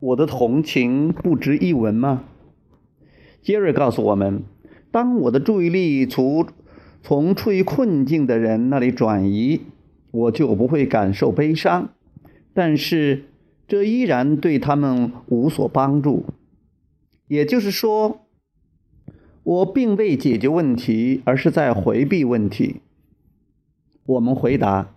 我的同情不值一文吗？杰瑞告诉我们，当我的注意力从从处于困境的人那里转移，我就不会感受悲伤。但是这依然对他们无所帮助。也就是说，我并未解决问题，而是在回避问题。我们回答：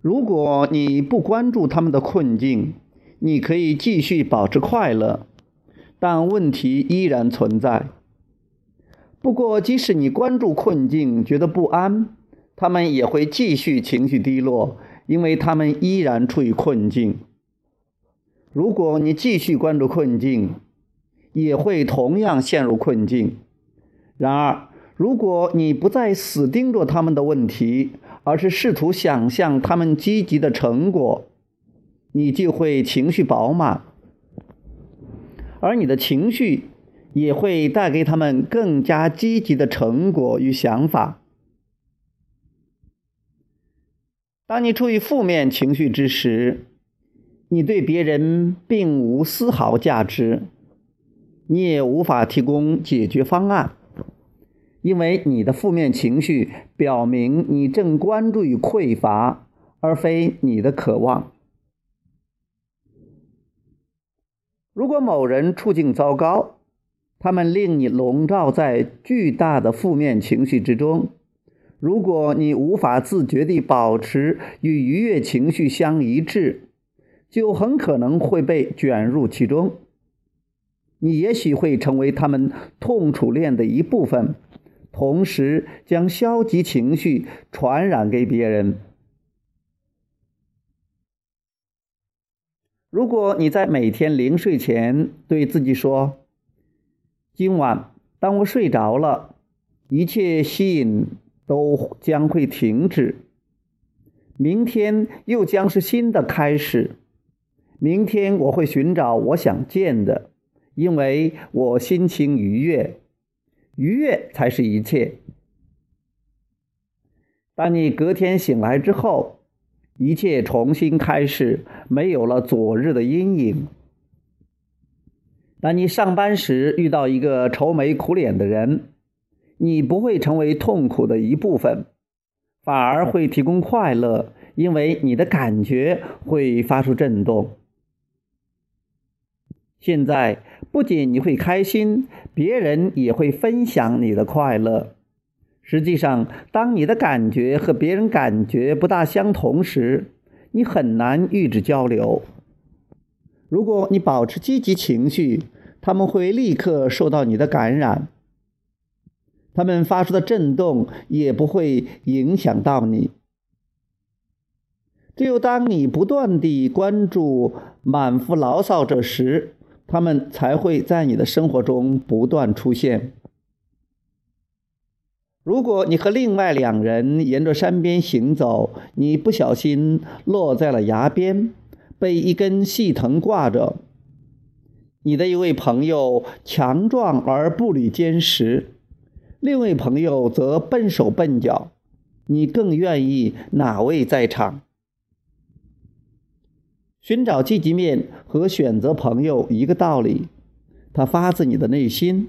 如果你不关注他们的困境，你可以继续保持快乐。但问题依然存在。不过，即使你关注困境，觉得不安，他们也会继续情绪低落，因为他们依然处于困境。如果你继续关注困境，也会同样陷入困境。然而，如果你不再死盯着他们的问题，而是试图想象他们积极的成果，你就会情绪饱满。而你的情绪也会带给他们更加积极的成果与想法。当你处于负面情绪之时，你对别人并无丝毫价值，你也无法提供解决方案，因为你的负面情绪表明你正关注于匮乏，而非你的渴望。如果某人处境糟糕，他们令你笼罩在巨大的负面情绪之中。如果你无法自觉地保持与愉悦情绪相一致，就很可能会被卷入其中。你也许会成为他们痛楚链的一部分，同时将消极情绪传染给别人。如果你在每天临睡前对自己说：“今晚当我睡着了，一切吸引都将会停止。明天又将是新的开始。明天我会寻找我想见的，因为我心情愉悦，愉悦才是一切。”当你隔天醒来之后，一切重新开始，没有了昨日的阴影。当你上班时遇到一个愁眉苦脸的人，你不会成为痛苦的一部分，反而会提供快乐，因为你的感觉会发出震动。现在不仅你会开心，别人也会分享你的快乐。实际上，当你的感觉和别人感觉不大相同时，你很难与之交流。如果你保持积极情绪，他们会立刻受到你的感染，他们发出的震动也不会影响到你。只有当你不断地关注满腹牢骚者时，他们才会在你的生活中不断出现。如果你和另外两人沿着山边行走，你不小心落在了崖边，被一根细藤挂着。你的一位朋友强壮而步履坚实，另一位朋友则笨手笨脚。你更愿意哪位在场？寻找积极面和选择朋友一个道理，它发自你的内心。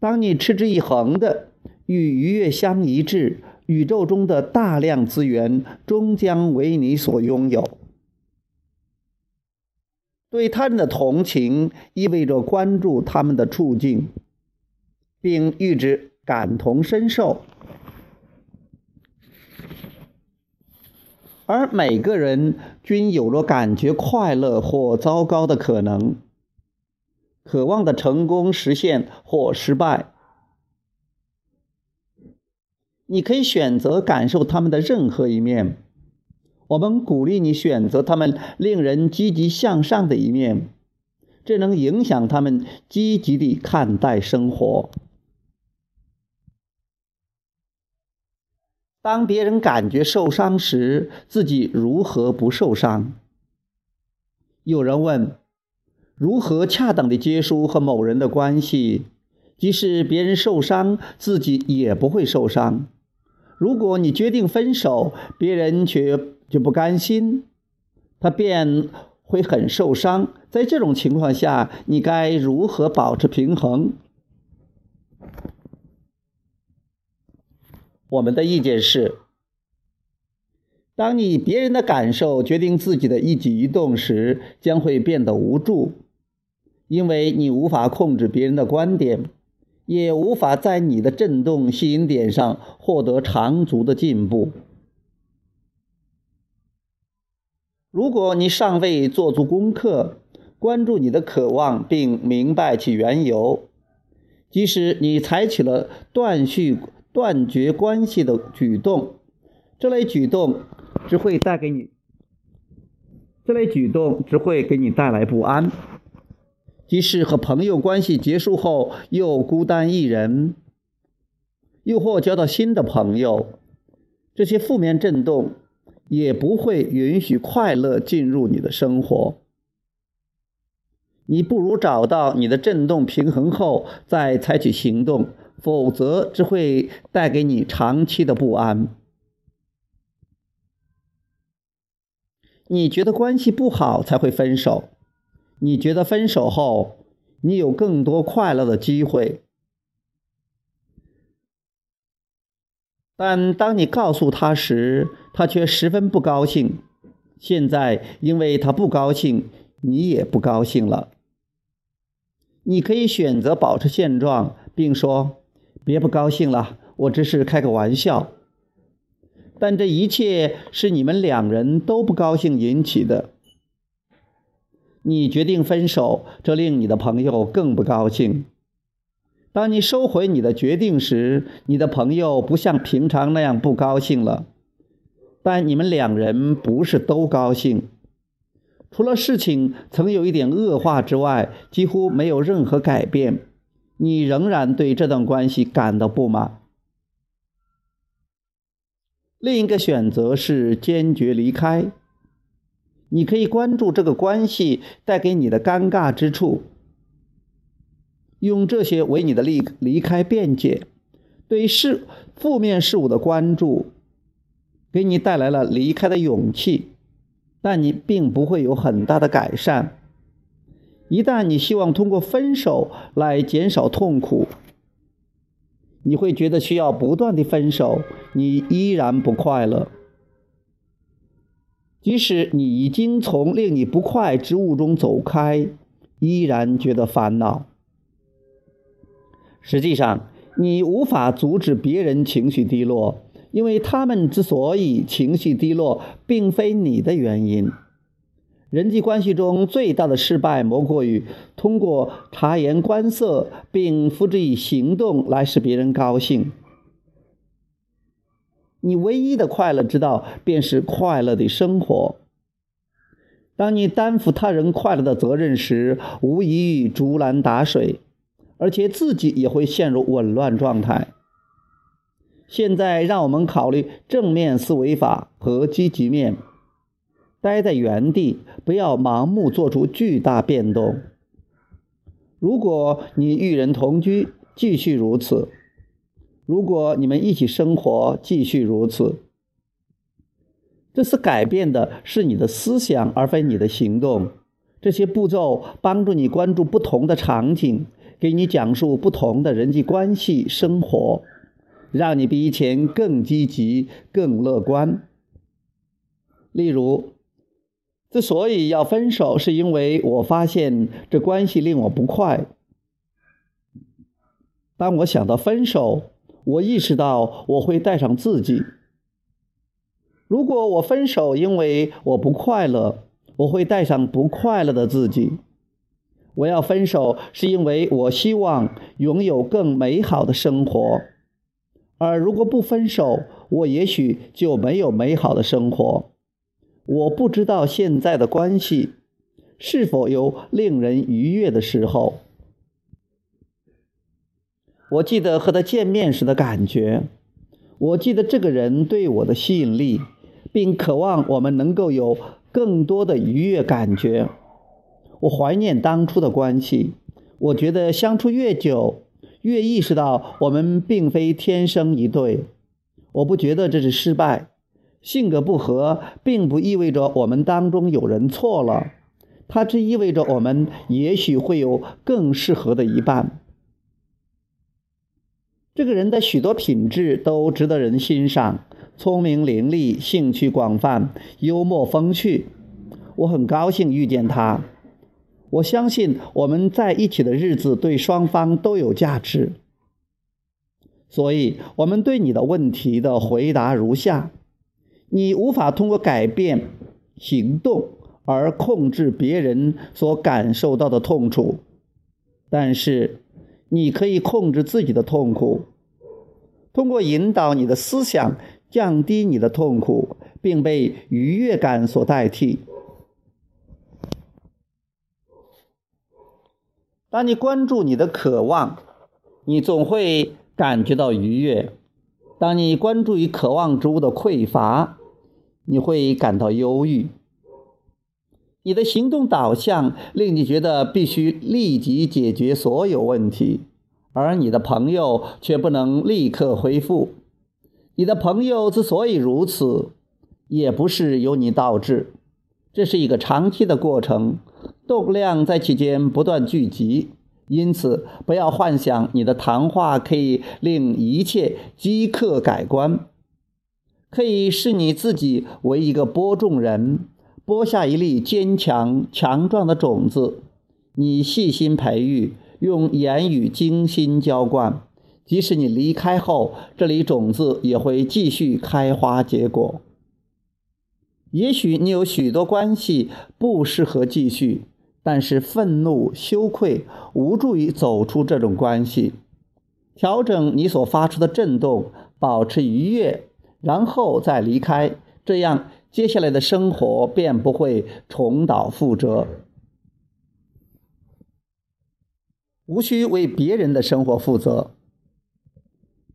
当你持之以恒的。与愉悦相一致，宇宙中的大量资源终将为你所拥有。对他人的同情意味着关注他们的处境，并与之感同身受。而每个人均有着感觉快乐或糟糕的可能，渴望的成功实现或失败。你可以选择感受他们的任何一面。我们鼓励你选择他们令人积极向上的一面，这能影响他们积极地看待生活。当别人感觉受伤时，自己如何不受伤？有人问：如何恰当地结束和某人的关系？即使别人受伤，自己也不会受伤。如果你决定分手，别人却就不甘心，他便会很受伤。在这种情况下，你该如何保持平衡？我们的意见是：当你以别人的感受决定自己的一举一动时，将会变得无助，因为你无法控制别人的观点。也无法在你的振动吸引点上获得长足的进步。如果你尚未做足功课，关注你的渴望并明白其缘由，即使你采取了断续、断绝关系的举动，这类举动只会带给你，这类举动只会给你带来不安。即使和朋友关系结束后又孤单一人，又或交到新的朋友，这些负面震动也不会允许快乐进入你的生活。你不如找到你的震动平衡后再采取行动，否则只会带给你长期的不安。你觉得关系不好才会分手。你觉得分手后，你有更多快乐的机会，但当你告诉他时，他却十分不高兴。现在，因为他不高兴，你也不高兴了。你可以选择保持现状，并说：“别不高兴了，我只是开个玩笑。”但这一切是你们两人都不高兴引起的。你决定分手，这令你的朋友更不高兴。当你收回你的决定时，你的朋友不像平常那样不高兴了。但你们两人不是都高兴。除了事情曾有一点恶化之外，几乎没有任何改变。你仍然对这段关系感到不满。另一个选择是坚决离开。你可以关注这个关系带给你的尴尬之处，用这些为你的离离开辩解。对事负面事物的关注，给你带来了离开的勇气，但你并不会有很大的改善。一旦你希望通过分手来减少痛苦，你会觉得需要不断的分手，你依然不快乐。即使你已经从令你不快之物中走开，依然觉得烦恼。实际上，你无法阻止别人情绪低落，因为他们之所以情绪低落，并非你的原因。人际关系中最大的失败，莫过于通过察言观色并付之以行动来使别人高兴。你唯一的快乐之道，便是快乐的生活。当你担负他人快乐的责任时，无异于竹篮打水，而且自己也会陷入紊乱状态。现在，让我们考虑正面思维法和积极面。待在原地，不要盲目做出巨大变动。如果你与人同居，继续如此。如果你们一起生活，继续如此。这次改变的是你的思想，而非你的行动。这些步骤帮助你关注不同的场景，给你讲述不同的人际关系生活，让你比以前更积极、更乐观。例如，之所以要分手，是因为我发现这关系令我不快。当我想到分手，我意识到我会带上自己。如果我分手，因为我不快乐，我会带上不快乐的自己。我要分手，是因为我希望拥有更美好的生活。而如果不分手，我也许就没有美好的生活。我不知道现在的关系是否有令人愉悦的时候。我记得和他见面时的感觉，我记得这个人对我的吸引力，并渴望我们能够有更多的愉悦感觉。我怀念当初的关系，我觉得相处越久，越意识到我们并非天生一对。我不觉得这是失败，性格不合并不意味着我们当中有人错了。它只意味着我们也许会有更适合的一半。这个人的许多品质都值得人欣赏：聪明伶俐、兴趣广泛、幽默风趣。我很高兴遇见他。我相信我们在一起的日子对双方都有价值。所以，我们对你的问题的回答如下：你无法通过改变行动而控制别人所感受到的痛楚，但是你可以控制自己的痛苦，通过引导你的思想降低你的痛苦，并被愉悦感所代替。当你关注你的渴望，你总会。感觉到愉悦。当你关注于渴望之物的匮乏，你会感到忧郁。你的行动导向令你觉得必须立即解决所有问题，而你的朋友却不能立刻恢复。你的朋友之所以如此，也不是由你导致，这是一个长期的过程，动量在其间不断聚集。因此，不要幻想你的谈话可以令一切即刻改观，可以使你自己为一个播种人，播下一粒坚强强壮的种子。你细心培育，用言语精心浇灌，即使你离开后，这粒种子也会继续开花结果。也许你有许多关系不适合继续。但是愤怒、羞愧无助于走出这种关系。调整你所发出的震动，保持愉悦，然后再离开，这样接下来的生活便不会重蹈覆辙。无需为别人的生活负责，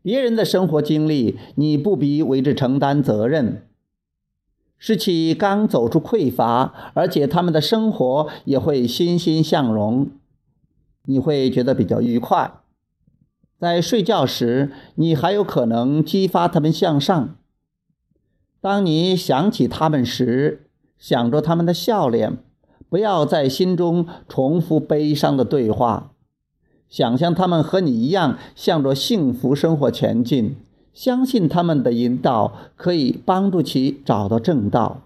别人的生活经历，你不必为之承担责任。是其刚走出匮乏，而且他们的生活也会欣欣向荣，你会觉得比较愉快。在睡觉时，你还有可能激发他们向上。当你想起他们时，想着他们的笑脸，不要在心中重复悲伤的对话，想象他们和你一样向着幸福生活前进。相信他们的引导可以帮助其找到正道。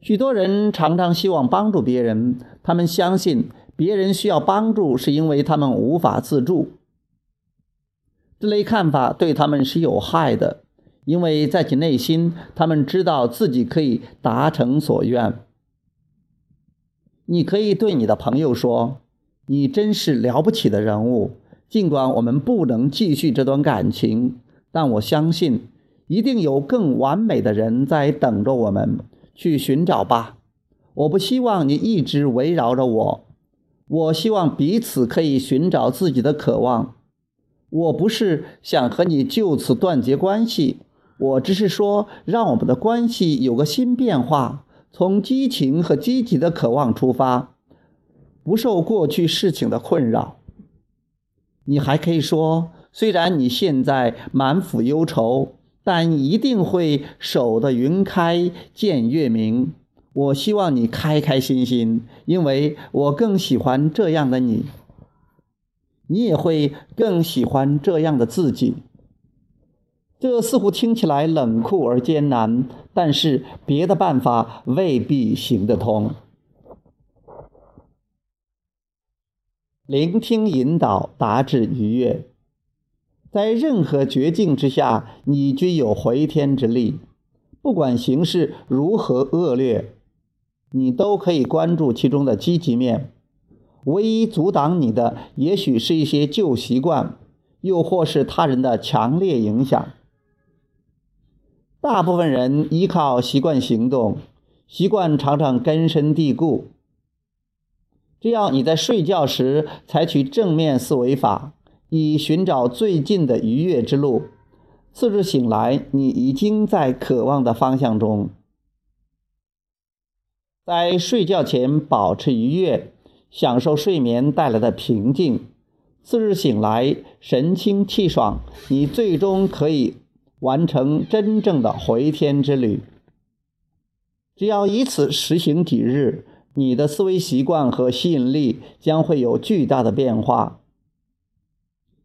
许多人常常希望帮助别人，他们相信别人需要帮助是因为他们无法自助。这类看法对他们是有害的，因为在其内心，他们知道自己可以达成所愿。你可以对你的朋友说：“你真是了不起的人物。”尽管我们不能继续这段感情，但我相信一定有更完美的人在等着我们去寻找吧。我不希望你一直围绕着我，我希望彼此可以寻找自己的渴望。我不是想和你就此断绝关系，我只是说让我们的关系有个新变化，从激情和积极的渴望出发，不受过去事情的困扰。你还可以说，虽然你现在满腹忧愁，但一定会守得云开见月明。我希望你开开心心，因为我更喜欢这样的你。你也会更喜欢这样的自己。这似乎听起来冷酷而艰难，但是别的办法未必行得通。聆听引导，达至愉悦。在任何绝境之下，你均有回天之力。不管形势如何恶劣，你都可以关注其中的积极面。唯一阻挡你的，也许是一些旧习惯，又或是他人的强烈影响。大部分人依靠习惯行动，习惯常常根深蒂固。只要你在睡觉时采取正面思维法，以寻找最近的愉悦之路，次日醒来，你已经在渴望的方向中。在睡觉前保持愉悦，享受睡眠带来的平静。次日醒来，神清气爽，你最终可以完成真正的回天之旅。只要以此实行几日。你的思维习惯和吸引力将会有巨大的变化。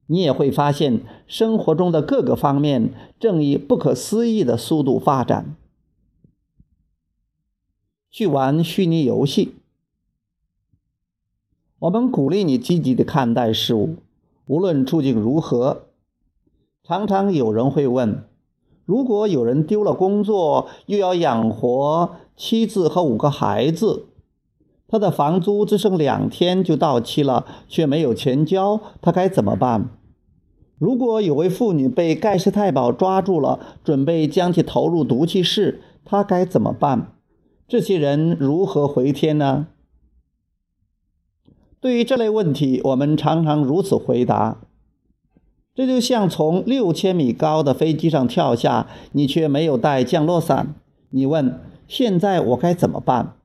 你也会发现，生活中的各个方面正以不可思议的速度发展。去玩虚拟游戏，我们鼓励你积极的看待事物，无论处境如何。常常有人会问：如果有人丢了工作，又要养活妻子和五个孩子，他的房租只剩两天就到期了，却没有钱交，他该怎么办？如果有位妇女被盖世太保抓住了，准备将其投入毒气室，他该怎么办？这些人如何回天呢？对于这类问题，我们常常如此回答：这就像从六千米高的飞机上跳下，你却没有带降落伞。你问：现在我该怎么办？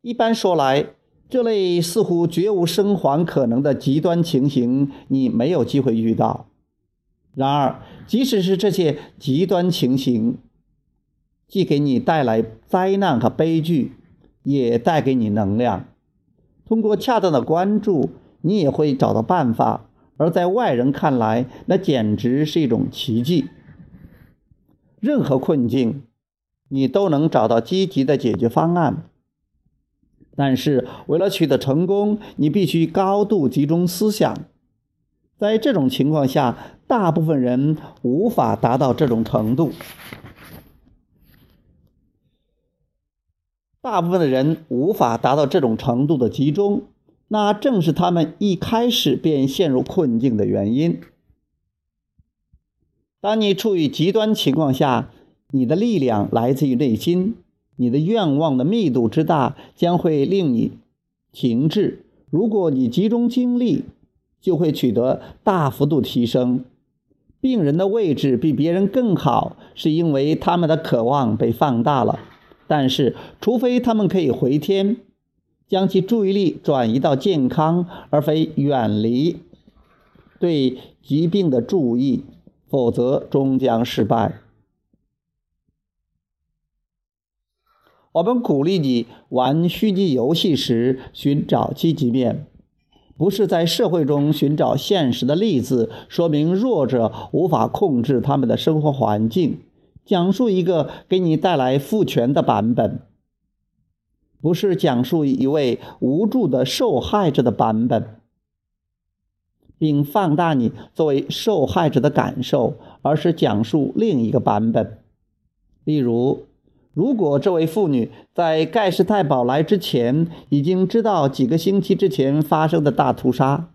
一般说来，这类似乎绝无生还可能的极端情形，你没有机会遇到。然而，即使是这些极端情形，既给你带来灾难和悲剧，也带给你能量。通过恰当的关注，你也会找到办法。而在外人看来，那简直是一种奇迹。任何困境，你都能找到积极的解决方案。但是，为了取得成功，你必须高度集中思想。在这种情况下，大部分人无法达到这种程度。大部分的人无法达到这种程度的集中，那正是他们一开始便陷入困境的原因。当你处于极端情况下，你的力量来自于内心，你的愿望的密度之大将会令你停滞。如果你集中精力，就会取得大幅度提升。病人的位置比别人更好，是因为他们的渴望被放大了。但是，除非他们可以回天，将其注意力转移到健康，而非远离对疾病的注意，否则终将失败。我们鼓励你玩虚拟游戏时寻找积极面，不是在社会中寻找现实的例子，说明弱者无法控制他们的生活环境。讲述一个给你带来赋权的版本，不是讲述一位无助的受害者的版本，并放大你作为受害者的感受，而是讲述另一个版本。例如，如果这位妇女在盖世太保来之前已经知道几个星期之前发生的大屠杀，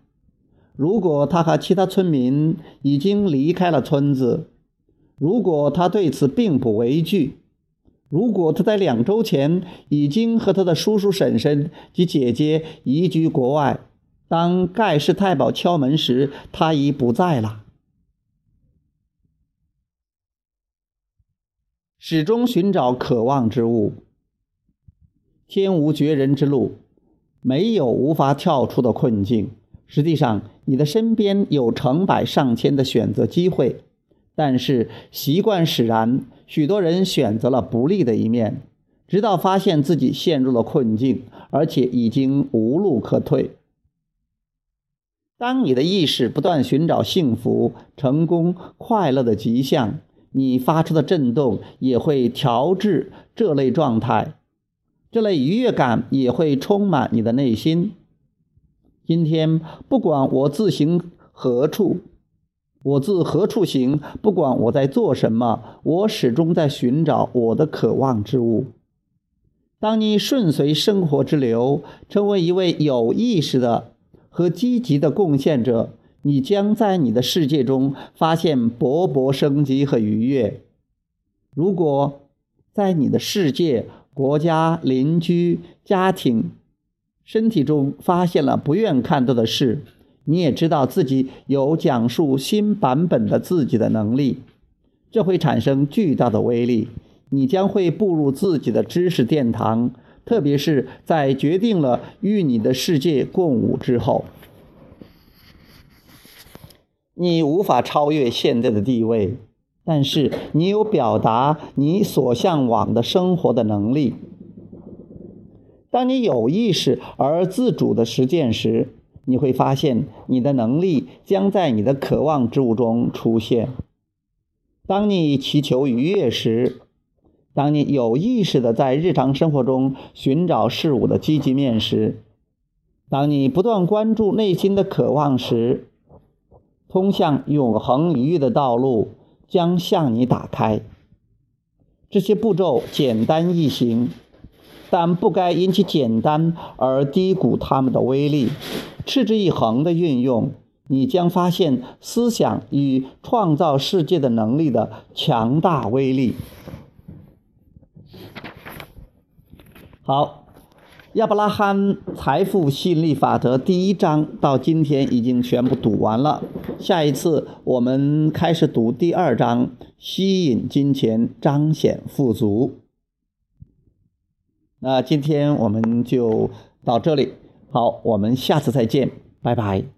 如果她和其他村民已经离开了村子。如果她对此并不畏惧，如果他在两周前已经和他的叔叔、婶婶及姐姐移居国外，当盖世太保敲门时，他已不在了。始终寻找渴望之物。天无绝人之路，没有无法跳出的困境。实际上，你的身边有成百上千的选择机会。但是习惯使然，许多人选择了不利的一面，直到发现自己陷入了困境，而且已经无路可退。当你的意识不断寻找幸福、成功、快乐的迹象，你发出的震动也会调制这类状态，这类愉悦感也会充满你的内心。今天，不管我自行何处。我自何处行？不管我在做什么，我始终在寻找我的渴望之物。当你顺随生活之流，成为一位有意识的和积极的贡献者，你将在你的世界中发现勃勃生机和愉悦。如果在你的世界、国家、邻居、家庭、身体中发现了不愿看到的事，你也知道自己有讲述新版本的自己的能力，这会产生巨大的威力。你将会步入自己的知识殿堂，特别是在决定了与你的世界共舞之后。你无法超越现在的地位，但是你有表达你所向往的生活的能力。当你有意识而自主的实践时，你会发现你的能力将在你的渴望之物中出现。当你祈求愉悦时，当你有意识的在日常生活中寻找事物的积极面时，当你不断关注内心的渴望时，通向永恒愉悦的道路将向你打开。这些步骤简单易行，但不该因其简单而低估它们的威力。持之以恒的运用，你将发现思想与创造世界的能力的强大威力。好。亚伯拉罕财富吸引力法则第一章到今天已经全部读完了。下一次我们开始读第二章，吸引金钱，彰显富足。那今天我们就到这里，好，我们下次再见，拜拜。